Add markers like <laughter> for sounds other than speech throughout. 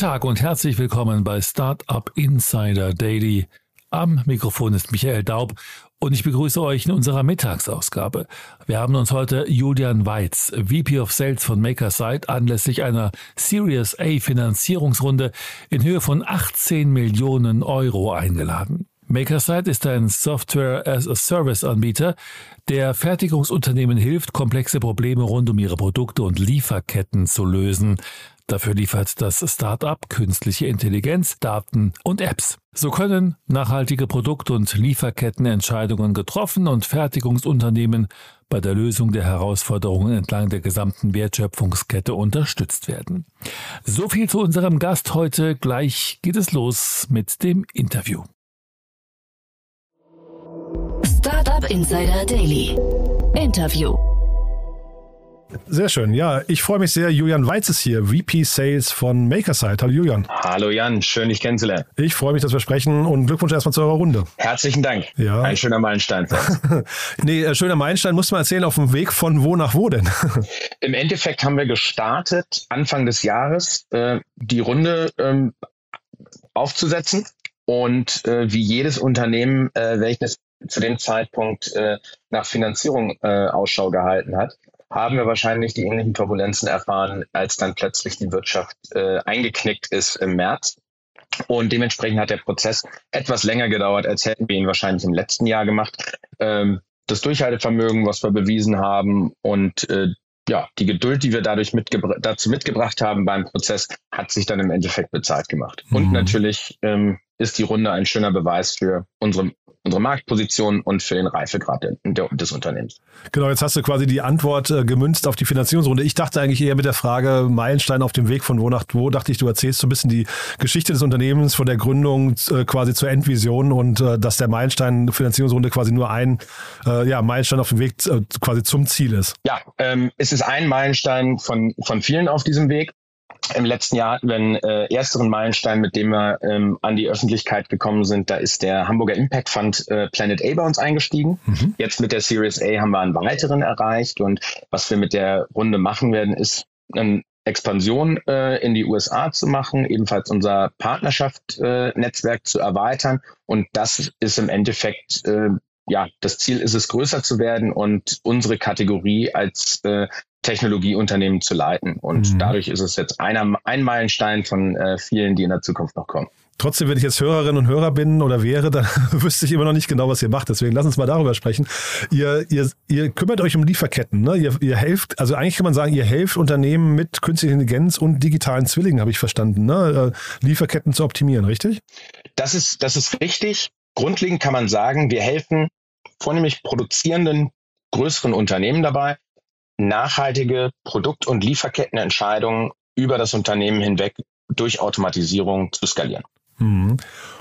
Guten Tag und herzlich willkommen bei Startup Insider Daily. Am Mikrofon ist Michael Daub und ich begrüße euch in unserer Mittagsausgabe. Wir haben uns heute Julian Weiz, VP of Sales von Makerside, anlässlich einer Series A Finanzierungsrunde in Höhe von 18 Millionen Euro eingeladen. Makerside ist ein Software-as-a-Service-Anbieter, der Fertigungsunternehmen hilft, komplexe Probleme rund um ihre Produkte und Lieferketten zu lösen. Dafür liefert das Startup künstliche Intelligenz, Daten und Apps. So können nachhaltige Produkt- und Lieferkettenentscheidungen getroffen und Fertigungsunternehmen bei der Lösung der Herausforderungen entlang der gesamten Wertschöpfungskette unterstützt werden. So viel zu unserem Gast heute. Gleich geht es los mit dem Interview. Startup Insider Daily. Interview. Sehr schön. Ja, ich freue mich sehr. Julian Weiz ist hier, VP Sales von Makerside. Hallo Julian. Hallo Jan, schön dich kennenzulernen. Ich freue mich, dass wir sprechen und Glückwunsch erstmal zu eurer Runde. Herzlichen Dank. Ja. Ein schöner Meilenstein. <laughs> nee, äh, schöner Meilenstein muss man erzählen, auf dem Weg von wo nach wo denn? <laughs> Im Endeffekt haben wir gestartet, Anfang des Jahres, äh, die Runde ähm, aufzusetzen. Und äh, wie jedes Unternehmen, äh, welches zu dem Zeitpunkt äh, nach Finanzierung äh, Ausschau gehalten hat, haben wir wahrscheinlich die ähnlichen Turbulenzen erfahren, als dann plötzlich die Wirtschaft äh, eingeknickt ist im März. Und dementsprechend hat der Prozess etwas länger gedauert, als hätten wir ihn wahrscheinlich im letzten Jahr gemacht. Ähm, das Durchhaltevermögen, was wir bewiesen haben und äh, ja, die Geduld, die wir dadurch mitgebra dazu mitgebracht haben beim Prozess, hat sich dann im Endeffekt bezahlt gemacht. Mhm. Und natürlich ähm, ist die Runde ein schöner Beweis für unsere unsere Marktposition und für den Reifegrad der, des Unternehmens. Genau, jetzt hast du quasi die Antwort äh, gemünzt auf die Finanzierungsrunde. Ich dachte eigentlich eher mit der Frage Meilenstein auf dem Weg von wo nach wo, dachte ich, du erzählst so ein bisschen die Geschichte des Unternehmens von der Gründung äh, quasi zur Endvision und äh, dass der Meilenstein Finanzierungsrunde quasi nur ein äh, ja, Meilenstein auf dem Weg äh, quasi zum Ziel ist. Ja, ähm, es ist ein Meilenstein von, von vielen auf diesem Weg. Im letzten Jahr hatten wir einen äh, ersteren Meilenstein, mit dem wir ähm, an die Öffentlichkeit gekommen sind. Da ist der Hamburger Impact Fund äh, Planet A bei uns eingestiegen. Mhm. Jetzt mit der Series A haben wir einen weiteren erreicht. Und was wir mit der Runde machen werden, ist eine Expansion äh, in die USA zu machen, ebenfalls unser Partnerschaft-Netzwerk äh, zu erweitern. Und das ist im Endeffekt äh, ja, das Ziel ist es, größer zu werden und unsere Kategorie als äh, Technologieunternehmen zu leiten. Und mhm. dadurch ist es jetzt einer, ein Meilenstein von äh, vielen, die in der Zukunft noch kommen. Trotzdem, wenn ich jetzt Hörerin und Hörer bin oder wäre, dann <laughs> wüsste ich immer noch nicht genau, was ihr macht. Deswegen lass uns mal darüber sprechen. Ihr, ihr, ihr kümmert euch um Lieferketten. Ne? Ihr, ihr helft, also eigentlich kann man sagen, ihr helft Unternehmen mit künstlicher Intelligenz und digitalen Zwillingen, habe ich verstanden, ne? Äh, Lieferketten zu optimieren, richtig? Das ist, das ist richtig. Grundlegend kann man sagen, wir helfen vornehmlich produzierenden größeren Unternehmen dabei, nachhaltige Produkt- und Lieferkettenentscheidungen über das Unternehmen hinweg durch Automatisierung zu skalieren. Mhm.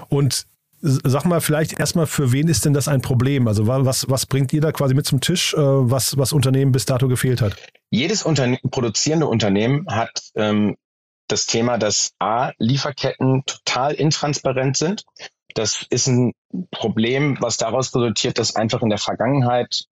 Und sag mal vielleicht erstmal, für wen ist denn das ein Problem? Also was, was bringt ihr da quasi mit zum Tisch, äh, was, was Unternehmen bis dato gefehlt hat? Jedes Unterne produzierende Unternehmen hat ähm, das Thema, dass A, Lieferketten total intransparent sind. Das ist ein Problem, was daraus resultiert, dass einfach in der Vergangenheit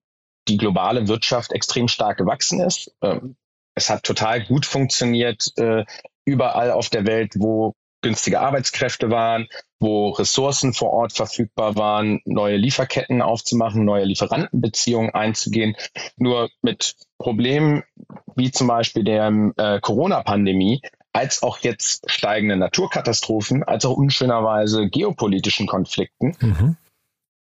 die globale Wirtschaft extrem stark gewachsen ist. Ähm, es hat total gut funktioniert äh, überall auf der Welt, wo günstige Arbeitskräfte waren, wo Ressourcen vor Ort verfügbar waren, neue Lieferketten aufzumachen, neue Lieferantenbeziehungen einzugehen. Nur mit Problemen wie zum Beispiel der äh, Corona-Pandemie, als auch jetzt steigende Naturkatastrophen, als auch unschönerweise geopolitischen Konflikten, mhm.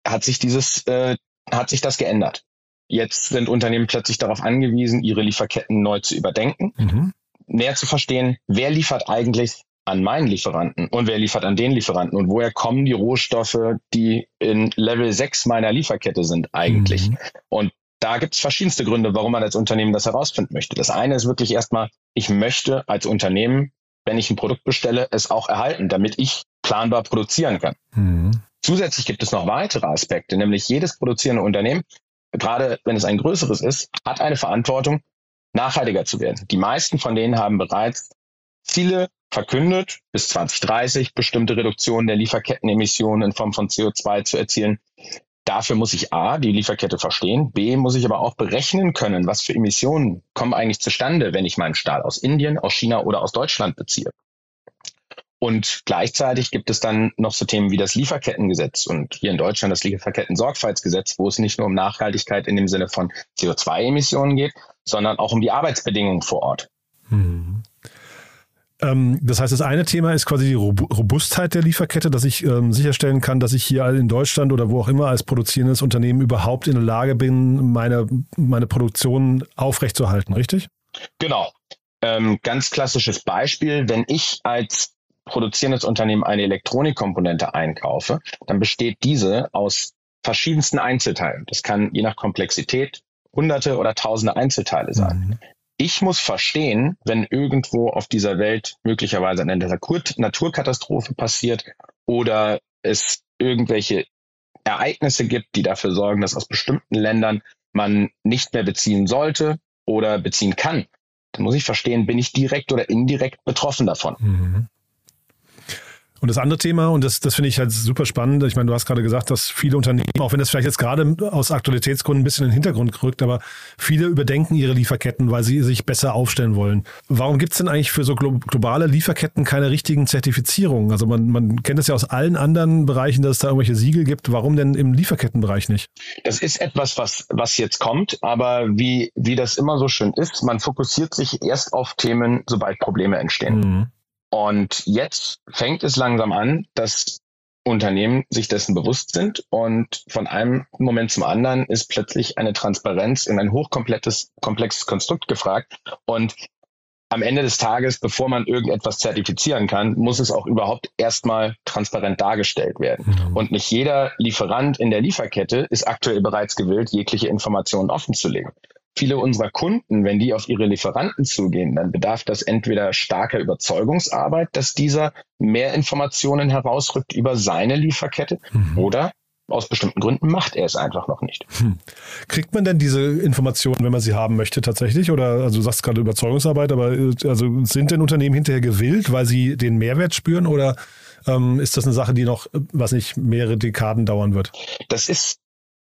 hat sich dieses, äh, hat sich das geändert. Jetzt sind Unternehmen plötzlich darauf angewiesen, ihre Lieferketten neu zu überdenken, mhm. näher zu verstehen, wer liefert eigentlich an meinen Lieferanten und wer liefert an den Lieferanten und woher kommen die Rohstoffe, die in Level 6 meiner Lieferkette sind eigentlich. Mhm. Und da gibt es verschiedenste Gründe, warum man als Unternehmen das herausfinden möchte. Das eine ist wirklich erstmal, ich möchte als Unternehmen, wenn ich ein Produkt bestelle, es auch erhalten, damit ich planbar produzieren kann. Mhm. Zusätzlich gibt es noch weitere Aspekte, nämlich jedes produzierende Unternehmen gerade wenn es ein größeres ist, hat eine Verantwortung, nachhaltiger zu werden. Die meisten von denen haben bereits Ziele verkündet, bis 2030 bestimmte Reduktionen der Lieferkettenemissionen in Form von CO2 zu erzielen. Dafür muss ich A, die Lieferkette verstehen, B, muss ich aber auch berechnen können, was für Emissionen kommen eigentlich zustande, wenn ich meinen Stahl aus Indien, aus China oder aus Deutschland beziehe. Und gleichzeitig gibt es dann noch so Themen wie das Lieferkettengesetz und hier in Deutschland das Lieferketten-Sorgfaltsgesetz, wo es nicht nur um Nachhaltigkeit in dem Sinne von CO2-Emissionen geht, sondern auch um die Arbeitsbedingungen vor Ort. Hm. Ähm, das heißt, das eine Thema ist quasi die Robustheit der Lieferkette, dass ich ähm, sicherstellen kann, dass ich hier in Deutschland oder wo auch immer als produzierendes Unternehmen überhaupt in der Lage bin, meine, meine Produktion aufrechtzuerhalten, richtig? Genau. Ähm, ganz klassisches Beispiel, wenn ich als produzierendes Unternehmen eine Elektronikkomponente einkaufe, dann besteht diese aus verschiedensten Einzelteilen. Das kann je nach Komplexität hunderte oder tausende Einzelteile sein. Mhm ich muss verstehen, wenn irgendwo auf dieser Welt möglicherweise eine Naturkatastrophe passiert oder es irgendwelche Ereignisse gibt, die dafür sorgen, dass aus bestimmten Ländern man nicht mehr beziehen sollte oder beziehen kann, dann muss ich verstehen, bin ich direkt oder indirekt betroffen davon. Mhm. Und das andere Thema, und das, das finde ich halt super spannend, ich meine, du hast gerade gesagt, dass viele Unternehmen, auch wenn das vielleicht jetzt gerade aus Aktualitätsgründen ein bisschen in den Hintergrund rückt, aber viele überdenken ihre Lieferketten, weil sie sich besser aufstellen wollen. Warum gibt es denn eigentlich für so globale Lieferketten keine richtigen Zertifizierungen? Also man, man kennt es ja aus allen anderen Bereichen, dass es da irgendwelche Siegel gibt. Warum denn im Lieferkettenbereich nicht? Das ist etwas, was, was jetzt kommt, aber wie, wie das immer so schön ist, man fokussiert sich erst auf Themen, sobald Probleme entstehen. Mhm. Und jetzt fängt es langsam an, dass Unternehmen sich dessen bewusst sind und von einem Moment zum anderen ist plötzlich eine Transparenz in ein hochkomplettes, komplexes Konstrukt gefragt. Und am Ende des Tages, bevor man irgendetwas zertifizieren kann, muss es auch überhaupt erstmal transparent dargestellt werden. Mhm. Und nicht jeder Lieferant in der Lieferkette ist aktuell bereits gewillt, jegliche Informationen offenzulegen viele unserer Kunden, wenn die auf ihre Lieferanten zugehen, dann bedarf das entweder starker Überzeugungsarbeit, dass dieser mehr Informationen herausrückt über seine Lieferkette mhm. oder aus bestimmten Gründen macht er es einfach noch nicht. Hm. Kriegt man denn diese Informationen, wenn man sie haben möchte, tatsächlich? Oder also du sagst gerade Überzeugungsarbeit, aber also sind denn Unternehmen hinterher gewillt, weil sie den Mehrwert spüren oder ähm, ist das eine Sache, die noch, was nicht, mehrere Dekaden dauern wird? Das ist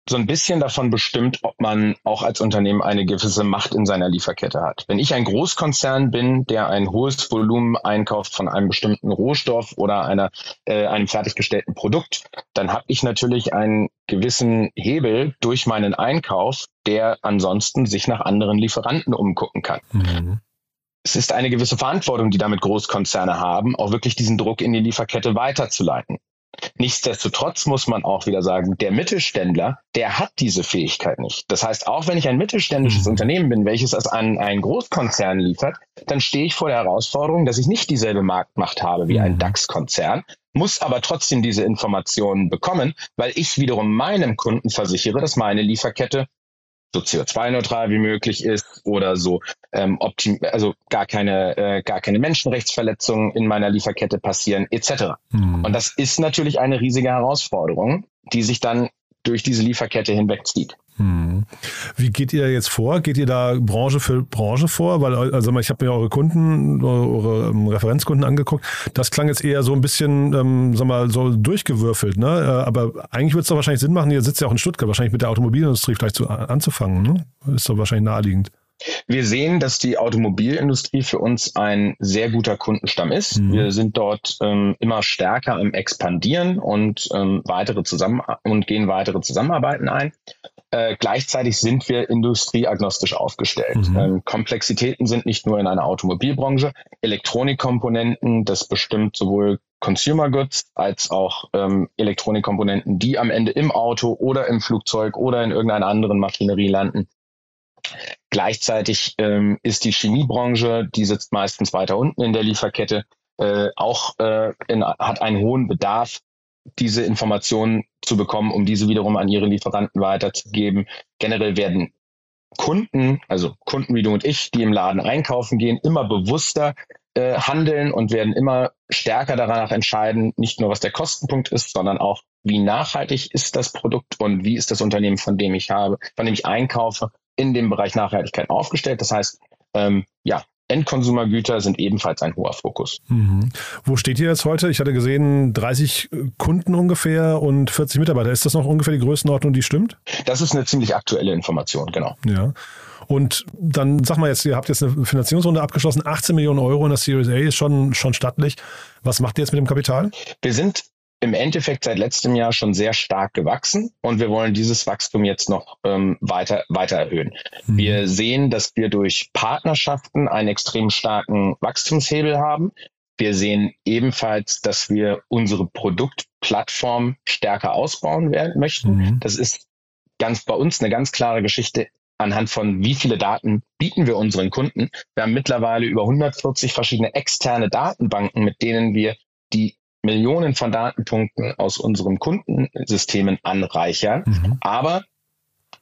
so ein bisschen davon bestimmt, ob man auch als Unternehmen eine gewisse Macht in seiner Lieferkette hat. Wenn ich ein Großkonzern bin, der ein hohes Volumen einkauft von einem bestimmten Rohstoff oder einer, äh, einem fertiggestellten Produkt, dann habe ich natürlich einen gewissen Hebel durch meinen Einkauf, der ansonsten sich nach anderen Lieferanten umgucken kann. Mhm. Es ist eine gewisse Verantwortung, die damit Großkonzerne haben, auch wirklich diesen Druck in die Lieferkette weiterzuleiten. Nichtsdestotrotz muss man auch wieder sagen, der Mittelständler, der hat diese Fähigkeit nicht. Das heißt, auch wenn ich ein mittelständisches mhm. Unternehmen bin, welches es an einen Großkonzern liefert, dann stehe ich vor der Herausforderung, dass ich nicht dieselbe Marktmacht habe wie ein mhm. DAX-Konzern, muss aber trotzdem diese Informationen bekommen, weil ich wiederum meinem Kunden versichere, dass meine Lieferkette so CO2-neutral wie möglich ist oder so ähm, optim also gar keine äh, gar keine Menschenrechtsverletzungen in meiner Lieferkette passieren etc. Mhm. Und das ist natürlich eine riesige Herausforderung, die sich dann durch diese Lieferkette hinwegzieht. Wie geht ihr jetzt vor? Geht ihr da Branche für Branche vor? Weil, also ich habe mir eure Kunden, eure ähm, Referenzkunden angeguckt. Das klang jetzt eher so ein bisschen, ähm, sag mal, so durchgewürfelt, ne? Äh, aber eigentlich wird es doch wahrscheinlich Sinn machen, ihr sitzt ja auch in Stuttgart, wahrscheinlich mit der Automobilindustrie vielleicht zu, anzufangen, ne? Ist doch wahrscheinlich naheliegend. Wir sehen, dass die Automobilindustrie für uns ein sehr guter Kundenstamm ist. Mhm. Wir sind dort ähm, immer stärker im Expandieren und ähm, weitere zusammen und gehen weitere Zusammenarbeiten ein. Äh, gleichzeitig sind wir industrieagnostisch aufgestellt. Mhm. Ähm, Komplexitäten sind nicht nur in einer Automobilbranche, Elektronikkomponenten, das bestimmt sowohl Consumer Goods als auch ähm, Elektronikkomponenten, die am Ende im Auto oder im Flugzeug oder in irgendeiner anderen Maschinerie landen. Gleichzeitig ähm, ist die Chemiebranche, die sitzt meistens weiter unten in der Lieferkette, äh, auch äh, in, hat einen hohen Bedarf, diese Informationen zu bekommen, um diese wiederum an ihre Lieferanten weiterzugeben. Generell werden Kunden, also Kunden wie du und ich, die im Laden einkaufen gehen, immer bewusster äh, handeln und werden immer stärker danach entscheiden, nicht nur was der Kostenpunkt ist, sondern auch, wie nachhaltig ist das Produkt und wie ist das Unternehmen, von dem ich habe, von dem ich einkaufe in dem Bereich Nachhaltigkeit aufgestellt. Das heißt, ähm, ja, Endkonsumergüter sind ebenfalls ein hoher Fokus. Mhm. Wo steht ihr jetzt heute? Ich hatte gesehen, 30 Kunden ungefähr und 40 Mitarbeiter. Ist das noch ungefähr die Größenordnung, die stimmt? Das ist eine ziemlich aktuelle Information, genau. Ja. Und dann sag mal jetzt, ihr habt jetzt eine Finanzierungsrunde abgeschlossen, 18 Millionen Euro in der Series A ist schon, schon stattlich. Was macht ihr jetzt mit dem Kapital? Wir sind im Endeffekt seit letztem Jahr schon sehr stark gewachsen und wir wollen dieses Wachstum jetzt noch ähm, weiter, weiter erhöhen. Mhm. Wir sehen, dass wir durch Partnerschaften einen extrem starken Wachstumshebel haben. Wir sehen ebenfalls, dass wir unsere Produktplattform stärker ausbauen werden möchten. Mhm. Das ist ganz bei uns eine ganz klare Geschichte anhand von wie viele Daten bieten wir unseren Kunden. Wir haben mittlerweile über 140 verschiedene externe Datenbanken, mit denen wir die Millionen von Datenpunkten aus unseren Kundensystemen anreichern. Mhm. Aber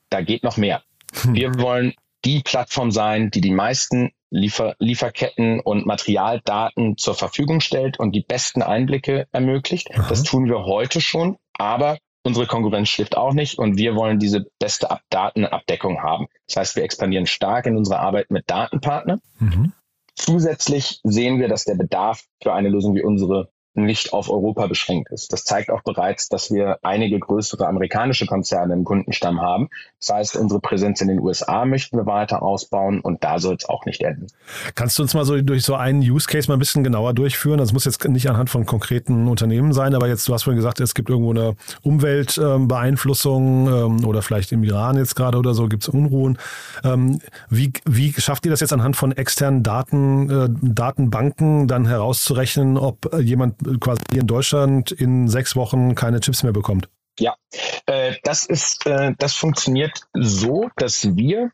da geht noch mehr. Hm. Wir wollen die Plattform sein, die die meisten Liefer Lieferketten und Materialdaten zur Verfügung stellt und die besten Einblicke ermöglicht. Aha. Das tun wir heute schon, aber unsere Konkurrenz schläft auch nicht und wir wollen diese beste Ab Datenabdeckung haben. Das heißt, wir expandieren stark in unserer Arbeit mit Datenpartnern. Mhm. Zusätzlich sehen wir, dass der Bedarf für eine Lösung wie unsere nicht auf Europa beschränkt ist. Das zeigt auch bereits, dass wir einige größere amerikanische Konzerne im Kundenstamm haben. Das heißt, unsere Präsenz in den USA möchten wir weiter ausbauen und da soll es auch nicht enden. Kannst du uns mal so durch so einen Use Case mal ein bisschen genauer durchführen? Das muss jetzt nicht anhand von konkreten Unternehmen sein, aber jetzt, du hast vorhin gesagt, es gibt irgendwo eine Umweltbeeinflussung ähm, oder vielleicht im Iran jetzt gerade oder so gibt es Unruhen. Ähm, wie, wie schafft ihr das jetzt anhand von externen Daten, äh, Datenbanken dann herauszurechnen, ob jemand quasi in Deutschland in sechs Wochen keine Chips mehr bekommt? Ja, äh, das ist, äh, das funktioniert so, dass wir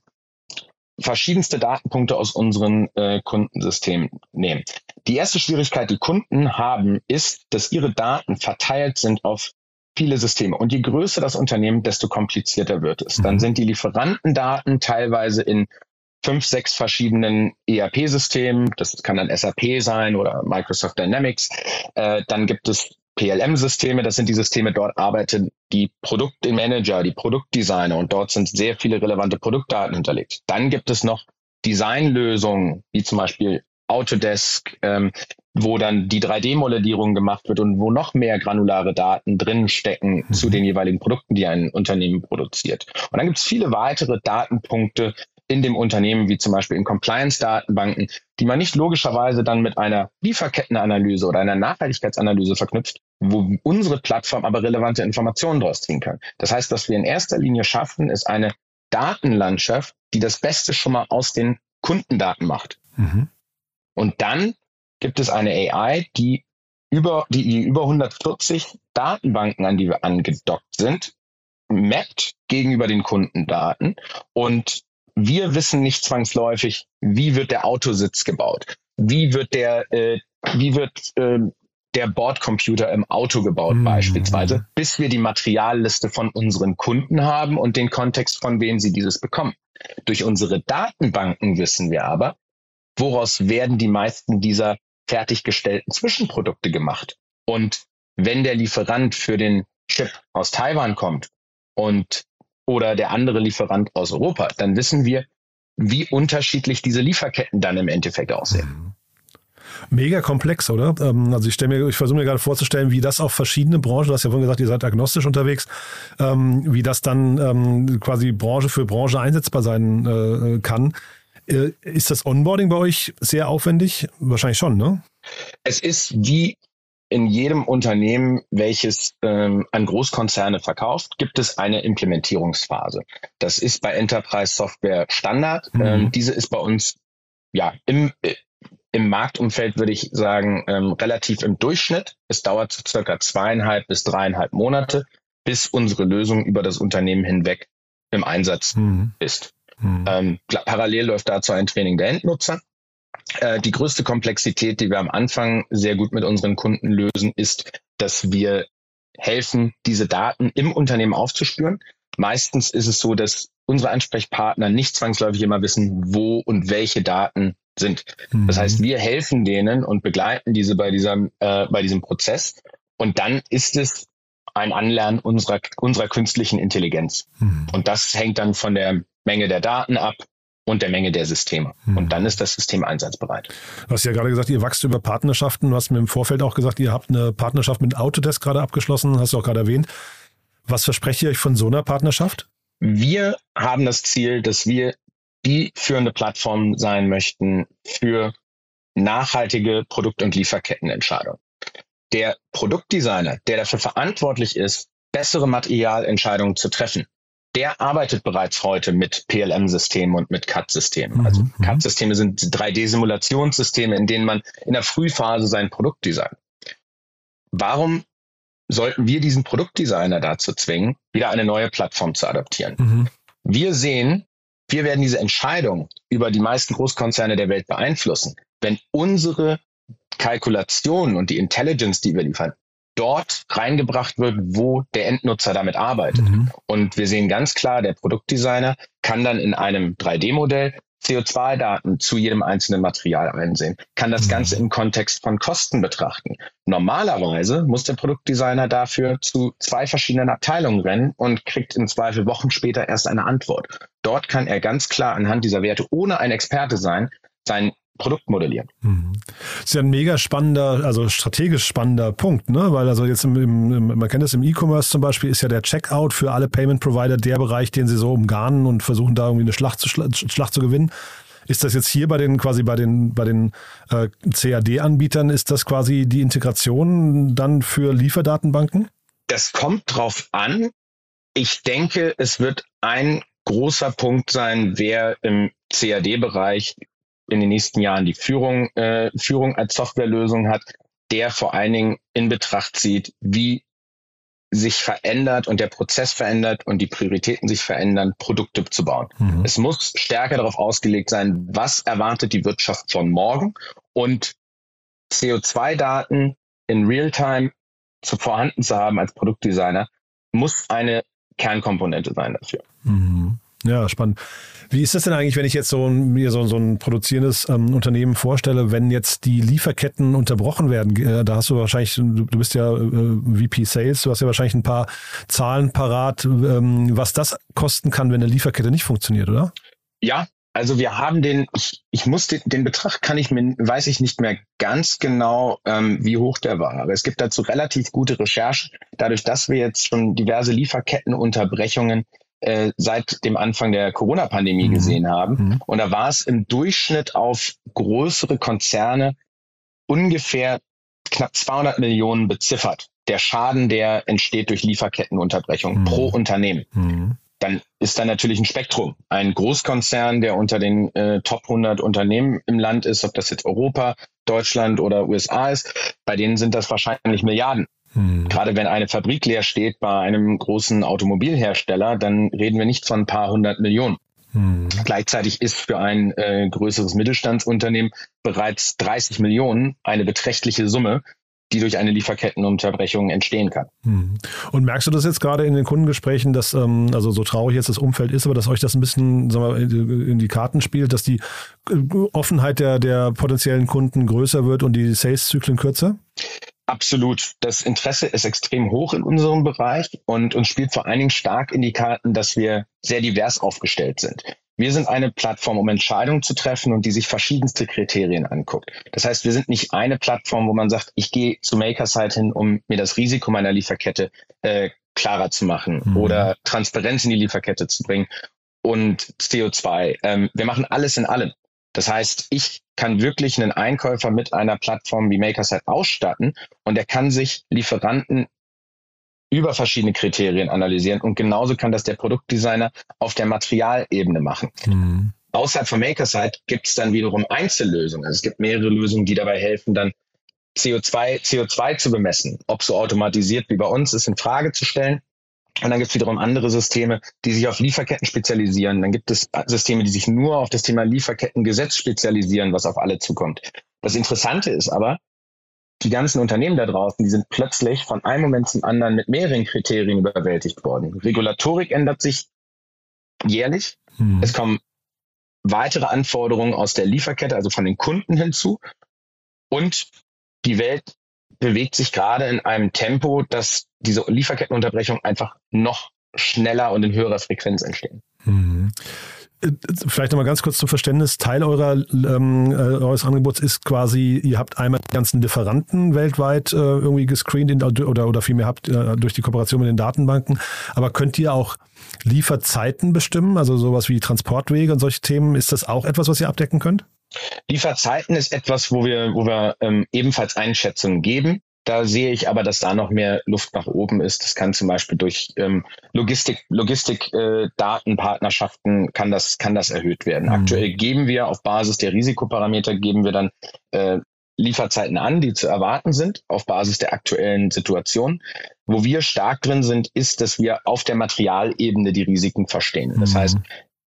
verschiedenste Datenpunkte aus unseren äh, Kundensystemen nehmen. Die erste Schwierigkeit, die Kunden haben, ist, dass ihre Daten verteilt sind auf viele Systeme. Und je größer das Unternehmen, desto komplizierter wird es. Mhm. Dann sind die Lieferantendaten teilweise in fünf, sechs verschiedenen ERP-Systemen. Das kann dann SAP sein oder Microsoft Dynamics. Äh, dann gibt es PLM-Systeme. Das sind die Systeme, dort arbeiten die Produktmanager, die Produktdesigner und dort sind sehr viele relevante Produktdaten hinterlegt. Dann gibt es noch Designlösungen, wie zum Beispiel Autodesk, ähm, wo dann die 3D-Modellierung gemacht wird und wo noch mehr granulare Daten drin stecken mhm. zu den jeweiligen Produkten, die ein Unternehmen produziert. Und dann gibt es viele weitere Datenpunkte, in dem Unternehmen, wie zum Beispiel in Compliance-Datenbanken, die man nicht logischerweise dann mit einer Lieferkettenanalyse oder einer Nachhaltigkeitsanalyse verknüpft, wo unsere Plattform aber relevante Informationen daraus ziehen kann. Das heißt, was wir in erster Linie schaffen, ist eine Datenlandschaft, die das Beste schon mal aus den Kundendaten macht. Mhm. Und dann gibt es eine AI, die über, die, die über 140 Datenbanken, an die wir angedockt sind, mappt gegenüber den Kundendaten und wir wissen nicht zwangsläufig, wie wird der Autositz gebaut, wie wird der, äh, wie wird äh, der Bordcomputer im Auto gebaut mhm. beispielsweise, bis wir die Materialliste von unseren Kunden haben und den Kontext, von wem sie dieses bekommen. Durch unsere Datenbanken wissen wir aber, woraus werden die meisten dieser fertiggestellten Zwischenprodukte gemacht. Und wenn der Lieferant für den Chip aus Taiwan kommt und oder der andere Lieferant aus Europa, dann wissen wir, wie unterschiedlich diese Lieferketten dann im Endeffekt aussehen. Mhm. Mega komplex, oder? Ähm, also ich stelle mir, ich versuche mir gerade vorzustellen, wie das auf verschiedene Branchen, du hast ja vorhin gesagt, ihr seid agnostisch unterwegs, ähm, wie das dann ähm, quasi Branche für Branche einsetzbar sein äh, kann. Äh, ist das Onboarding bei euch sehr aufwendig? Wahrscheinlich schon, ne? Es ist wie in jedem Unternehmen, welches ähm, an Großkonzerne verkauft, gibt es eine Implementierungsphase. Das ist bei Enterprise Software Standard. Mhm. Ähm, diese ist bei uns ja im, äh, im Marktumfeld, würde ich sagen, ähm, relativ im Durchschnitt. Es dauert so circa zweieinhalb bis dreieinhalb Monate, bis unsere Lösung über das Unternehmen hinweg im Einsatz mhm. ist. Mhm. Ähm, parallel läuft dazu ein Training der Endnutzer. Äh, die größte Komplexität, die wir am Anfang sehr gut mit unseren Kunden lösen, ist, dass wir helfen, diese Daten im Unternehmen aufzuspüren. Meistens ist es so, dass unsere Ansprechpartner nicht zwangsläufig immer wissen, wo und welche Daten sind. Mhm. Das heißt, wir helfen denen und begleiten diese bei diesem, äh, bei diesem Prozess. Und dann ist es ein Anlernen unserer, unserer künstlichen Intelligenz. Mhm. Und das hängt dann von der Menge der Daten ab, und der Menge der Systeme. Hm. Und dann ist das System einsatzbereit. Du hast ja gerade gesagt, ihr wachst über Partnerschaften. Du hast mir im Vorfeld auch gesagt, ihr habt eine Partnerschaft mit Autodesk gerade abgeschlossen, hast du auch gerade erwähnt. Was versprecht ihr euch von so einer Partnerschaft? Wir haben das Ziel, dass wir die führende Plattform sein möchten für nachhaltige Produkt- und Lieferkettenentscheidungen. Der Produktdesigner, der dafür verantwortlich ist, bessere Materialentscheidungen zu treffen, der arbeitet bereits heute mit PLM-Systemen und mit CAD-Systemen. Mhm. Also mhm. CAD-Systeme sind 3D-Simulationssysteme, in denen man in der Frühphase sein Produkt designt. Warum sollten wir diesen Produktdesigner dazu zwingen, wieder eine neue Plattform zu adaptieren? Mhm. Wir sehen, wir werden diese Entscheidung über die meisten Großkonzerne der Welt beeinflussen, wenn unsere Kalkulationen und die Intelligence, die wir liefern, dort reingebracht wird, wo der Endnutzer damit arbeitet. Mhm. Und wir sehen ganz klar, der Produktdesigner kann dann in einem 3D-Modell CO2-Daten zu jedem einzelnen Material einsehen, kann das mhm. Ganze im Kontext von Kosten betrachten. Normalerweise muss der Produktdesigner dafür zu zwei verschiedenen Abteilungen rennen und kriegt im Zweifel Wochen später erst eine Antwort. Dort kann er ganz klar anhand dieser Werte, ohne ein Experte sein, sein Produkt modellieren. Mhm. Das ist ja ein mega spannender, also strategisch spannender Punkt, ne? Weil also jetzt im, im, man kennt das im E-Commerce zum Beispiel, ist ja der Checkout für alle Payment Provider der Bereich, den sie so umgarnen und versuchen da irgendwie eine Schlacht zu, Schlacht zu gewinnen. Ist das jetzt hier bei den quasi bei den bei den äh, CAD-Anbietern, ist das quasi die Integration dann für Lieferdatenbanken? Das kommt drauf an. Ich denke, es wird ein großer Punkt sein, wer im CAD-Bereich in den nächsten Jahren die Führung, äh, Führung als Softwarelösung hat, der vor allen Dingen in Betracht zieht, wie sich verändert und der Prozess verändert und die Prioritäten sich verändern, Produkte zu bauen. Mhm. Es muss stärker darauf ausgelegt sein, was erwartet die Wirtschaft von morgen und CO2-Daten in Realtime zu vorhanden zu haben als Produktdesigner, muss eine Kernkomponente sein dafür. Mhm. Ja, spannend. Wie ist das denn eigentlich, wenn ich jetzt so, mir so, so ein produzierendes ähm, Unternehmen vorstelle, wenn jetzt die Lieferketten unterbrochen werden? Äh, da hast du wahrscheinlich, du, du bist ja äh, VP Sales, du hast ja wahrscheinlich ein paar Zahlen parat, ähm, was das kosten kann, wenn eine Lieferkette nicht funktioniert, oder? Ja, also wir haben den, ich, ich muss den, den Betrag kann ich mir, weiß ich nicht mehr ganz genau, ähm, wie hoch der war. Aber es gibt dazu relativ gute Recherchen. Dadurch, dass wir jetzt schon diverse Lieferkettenunterbrechungen äh, seit dem Anfang der Corona-Pandemie mhm. gesehen haben. Mhm. Und da war es im Durchschnitt auf größere Konzerne ungefähr knapp 200 Millionen beziffert. Der Schaden, der entsteht durch Lieferkettenunterbrechung mhm. pro Unternehmen. Mhm. Dann ist da natürlich ein Spektrum. Ein Großkonzern, der unter den äh, Top 100 Unternehmen im Land ist, ob das jetzt Europa, Deutschland oder USA ist, bei denen sind das wahrscheinlich Milliarden. Hm. Gerade wenn eine Fabrik leer steht bei einem großen Automobilhersteller, dann reden wir nicht von ein paar hundert Millionen. Hm. Gleichzeitig ist für ein äh, größeres Mittelstandsunternehmen bereits 30 Millionen eine beträchtliche Summe, die durch eine Lieferkettenunterbrechung entstehen kann. Hm. Und merkst du das jetzt gerade in den Kundengesprächen, dass, ähm, also so traurig jetzt das Umfeld ist, aber dass euch das ein bisschen sagen wir, in die Karten spielt, dass die äh, Offenheit der, der potenziellen Kunden größer wird und die Sales-Zyklen kürzer? Absolut. Das Interesse ist extrem hoch in unserem Bereich und uns spielt vor allen Dingen stark in die Karten, dass wir sehr divers aufgestellt sind. Wir sind eine Plattform, um Entscheidungen zu treffen und die sich verschiedenste Kriterien anguckt. Das heißt, wir sind nicht eine Plattform, wo man sagt, ich gehe zu Makerside hin, um mir das Risiko meiner Lieferkette äh, klarer zu machen mhm. oder Transparenz in die Lieferkette zu bringen und CO2. Ähm, wir machen alles in allem. Das heißt, ich kann wirklich einen Einkäufer mit einer Plattform wie Makersite ausstatten und er kann sich Lieferanten über verschiedene Kriterien analysieren und genauso kann das der Produktdesigner auf der Materialebene machen. Mhm. Außerhalb von Makersite gibt es dann wiederum Einzellösungen. Also es gibt mehrere Lösungen, die dabei helfen, dann CO2, CO2 zu bemessen. Ob so automatisiert wie bei uns ist in Frage zu stellen. Und dann gibt es wiederum andere Systeme, die sich auf Lieferketten spezialisieren. Dann gibt es Systeme, die sich nur auf das Thema Lieferkettengesetz spezialisieren, was auf alle zukommt. Das Interessante ist aber, die ganzen Unternehmen da draußen, die sind plötzlich von einem Moment zum anderen mit mehreren Kriterien überwältigt worden. Regulatorik ändert sich jährlich. Hm. Es kommen weitere Anforderungen aus der Lieferkette, also von den Kunden hinzu. Und die Welt bewegt sich gerade in einem Tempo, dass diese Lieferkettenunterbrechung einfach noch schneller und in höherer Frequenz entstehen. Mhm. äh, vielleicht nochmal ganz kurz zum Verständnis, Teil eurer, ähm, äh, eures Angebots ist quasi, ihr habt einmal die ganzen Lieferanten weltweit äh, irgendwie gescreent in, oder, oder vielmehr habt äh, durch die Kooperation mit den Datenbanken, aber könnt ihr auch Lieferzeiten bestimmen, also sowas wie Transportwege und solche Themen, ist das auch etwas, was ihr abdecken könnt? Lieferzeiten ist etwas, wo wir, wo wir ähm, ebenfalls Einschätzungen geben. Da sehe ich aber, dass da noch mehr Luft nach oben ist. Das kann zum Beispiel durch ähm, Logistik, Logistik, äh, Datenpartnerschaften kann das, kann das erhöht werden. Mhm. Aktuell geben wir auf Basis der Risikoparameter geben wir dann äh, Lieferzeiten an, die zu erwarten sind auf Basis der aktuellen Situation. Wo wir stark drin sind, ist, dass wir auf der Materialebene die Risiken verstehen. Das mhm. heißt,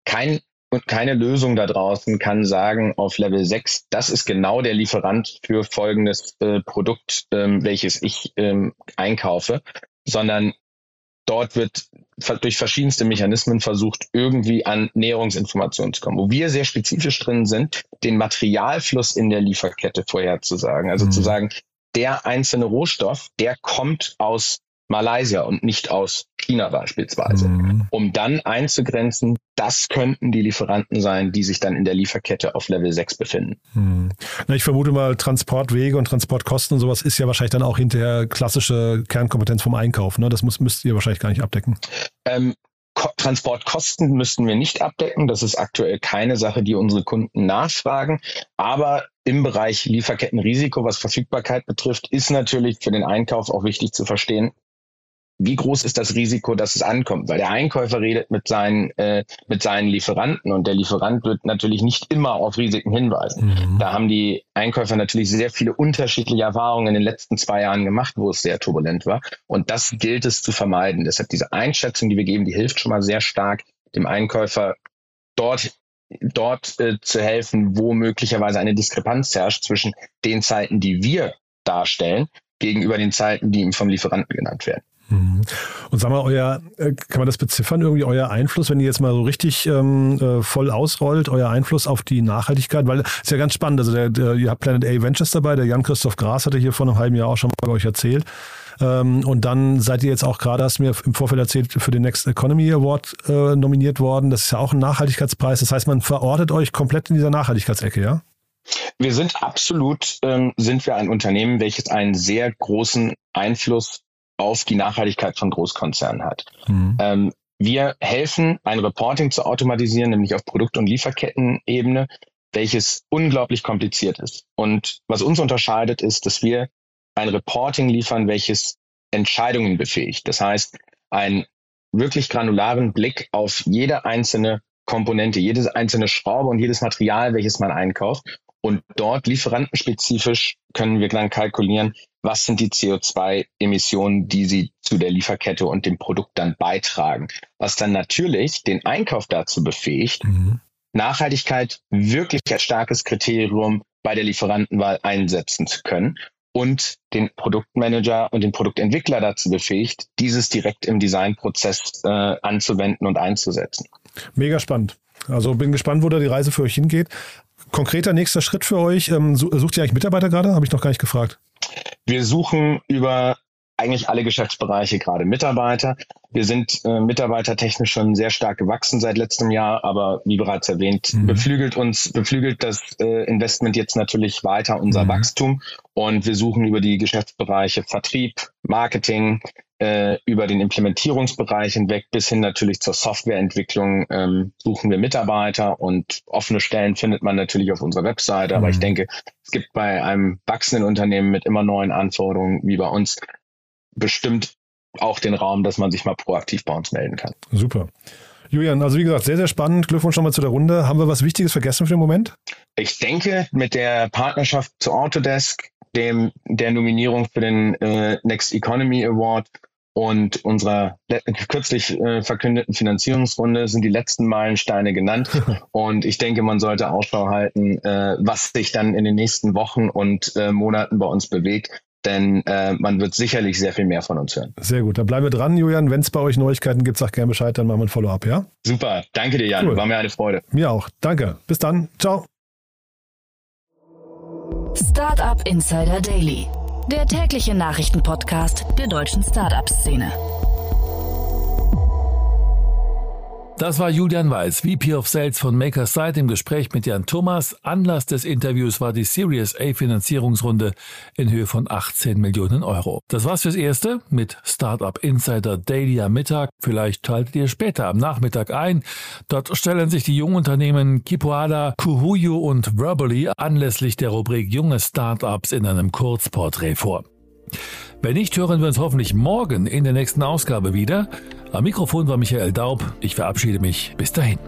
kein und keine Lösung da draußen kann sagen auf Level 6, das ist genau der Lieferant für folgendes äh, Produkt, ähm, welches ich ähm, einkaufe, sondern dort wird durch verschiedenste Mechanismen versucht, irgendwie an Näherungsinformationen zu kommen. Wo wir sehr spezifisch drin sind, den Materialfluss in der Lieferkette vorherzusagen. Also mhm. zu sagen, der einzelne Rohstoff, der kommt aus Malaysia und nicht aus China beispielsweise, mhm. um dann einzugrenzen, das könnten die Lieferanten sein, die sich dann in der Lieferkette auf Level 6 befinden. Mhm. Na, ich vermute mal, Transportwege und Transportkosten und sowas ist ja wahrscheinlich dann auch hinterher klassische Kernkompetenz vom Einkauf. Ne? Das muss, müsst ihr wahrscheinlich gar nicht abdecken. Ähm, Transportkosten müssten wir nicht abdecken. Das ist aktuell keine Sache, die unsere Kunden nachfragen. Aber im Bereich Lieferkettenrisiko, was Verfügbarkeit betrifft, ist natürlich für den Einkauf auch wichtig zu verstehen, wie groß ist das Risiko, dass es ankommt? Weil der Einkäufer redet mit seinen, äh, mit seinen Lieferanten und der Lieferant wird natürlich nicht immer auf Risiken hinweisen. Mhm. Da haben die Einkäufer natürlich sehr viele unterschiedliche Erfahrungen in den letzten zwei Jahren gemacht, wo es sehr turbulent war. Und das gilt es zu vermeiden. Deshalb diese Einschätzung, die wir geben, die hilft schon mal sehr stark, dem Einkäufer dort dort äh, zu helfen, wo möglicherweise eine Diskrepanz herrscht zwischen den Zeiten, die wir darstellen, gegenüber den Zeiten, die ihm vom Lieferanten genannt werden. Mhm. Und sag mal, euer, äh, kann man das beziffern, irgendwie euer Einfluss, wenn ihr jetzt mal so richtig ähm, äh, voll ausrollt, euer Einfluss auf die Nachhaltigkeit, weil ist ja ganz spannend, also der, der, ihr habt Planet A Ventures dabei, der Jan-Christoph Gras hatte hier vor einem halben Jahr auch schon mal bei euch erzählt. Ähm, und dann seid ihr jetzt auch gerade, hast du mir im Vorfeld erzählt, für den Next Economy Award äh, nominiert worden. Das ist ja auch ein Nachhaltigkeitspreis. Das heißt, man verortet euch komplett in dieser Nachhaltigkeitsecke, ja? Wir sind absolut, ähm, sind wir ein Unternehmen, welches einen sehr großen Einfluss auf die Nachhaltigkeit von Großkonzernen hat. Mhm. Ähm, wir helfen, ein Reporting zu automatisieren, nämlich auf Produkt- und Lieferkettenebene, welches unglaublich kompliziert ist. Und was uns unterscheidet, ist, dass wir ein Reporting liefern, welches Entscheidungen befähigt. Das heißt, einen wirklich granularen Blick auf jede einzelne Komponente, jede einzelne Schraube und jedes Material, welches man einkauft. Und dort lieferantenspezifisch können wir dann kalkulieren, was sind die CO2-Emissionen, die sie zu der Lieferkette und dem Produkt dann beitragen. Was dann natürlich den Einkauf dazu befähigt, mhm. Nachhaltigkeit wirklich als starkes Kriterium bei der Lieferantenwahl einsetzen zu können und den Produktmanager und den Produktentwickler dazu befähigt, dieses direkt im Designprozess äh, anzuwenden und einzusetzen. Mega spannend. Also bin gespannt, wo da die Reise für euch hingeht. Konkreter nächster Schritt für euch. Ähm, sucht ihr eigentlich Mitarbeiter gerade? Habe ich noch gar nicht gefragt. Wir suchen über eigentlich alle Geschäftsbereiche gerade Mitarbeiter. Wir sind äh, mitarbeitertechnisch schon sehr stark gewachsen seit letztem Jahr, aber wie bereits erwähnt, mhm. beflügelt uns, beflügelt das äh, Investment jetzt natürlich weiter unser mhm. Wachstum und wir suchen über die Geschäftsbereiche Vertrieb, Marketing, äh, über den Implementierungsbereich hinweg bis hin natürlich zur Softwareentwicklung ähm, suchen wir Mitarbeiter und offene Stellen findet man natürlich auf unserer Webseite. Mhm. Aber ich mhm. denke, es gibt bei einem wachsenden Unternehmen mit immer neuen Anforderungen wie bei uns bestimmt auch den Raum, dass man sich mal proaktiv bei uns melden kann. Super. Julian, also wie gesagt, sehr, sehr spannend. Glückwunsch schon mal zu der Runde. Haben wir was Wichtiges vergessen für den Moment? Ich denke, mit der Partnerschaft zu Autodesk, dem, der Nominierung für den äh, Next Economy Award und unserer kürzlich äh, verkündeten Finanzierungsrunde sind die letzten Meilensteine genannt. <laughs> und ich denke, man sollte Ausschau halten, äh, was sich dann in den nächsten Wochen und äh, Monaten bei uns bewegt. Denn äh, man wird sicherlich sehr viel mehr von uns hören. Sehr gut. Dann bleiben wir dran, Julian. Wenn es bei euch Neuigkeiten gibt, sag gerne Bescheid, dann machen wir ein Follow-up, ja? Super. Danke dir, Jan. Cool. War mir eine Freude. Mir auch. Danke. Bis dann. Ciao. Startup Insider Daily der tägliche Nachrichtenpodcast der deutschen Startup-Szene. Das war Julian Weiß, VP of Sales von MakerSite im Gespräch mit Jan Thomas. Anlass des Interviews war die Series A Finanzierungsrunde in Höhe von 18 Millionen Euro. Das war's fürs Erste mit Startup Insider Daily am Mittag. Vielleicht schaltet ihr später am Nachmittag ein. Dort stellen sich die Jungunternehmen Kipoada, Kuhuyu und Verbally anlässlich der Rubrik Junge Startups in einem Kurzporträt vor. Wenn nicht, hören wir uns hoffentlich morgen in der nächsten Ausgabe wieder. Am Mikrofon war Michael Daub. Ich verabschiede mich. Bis dahin.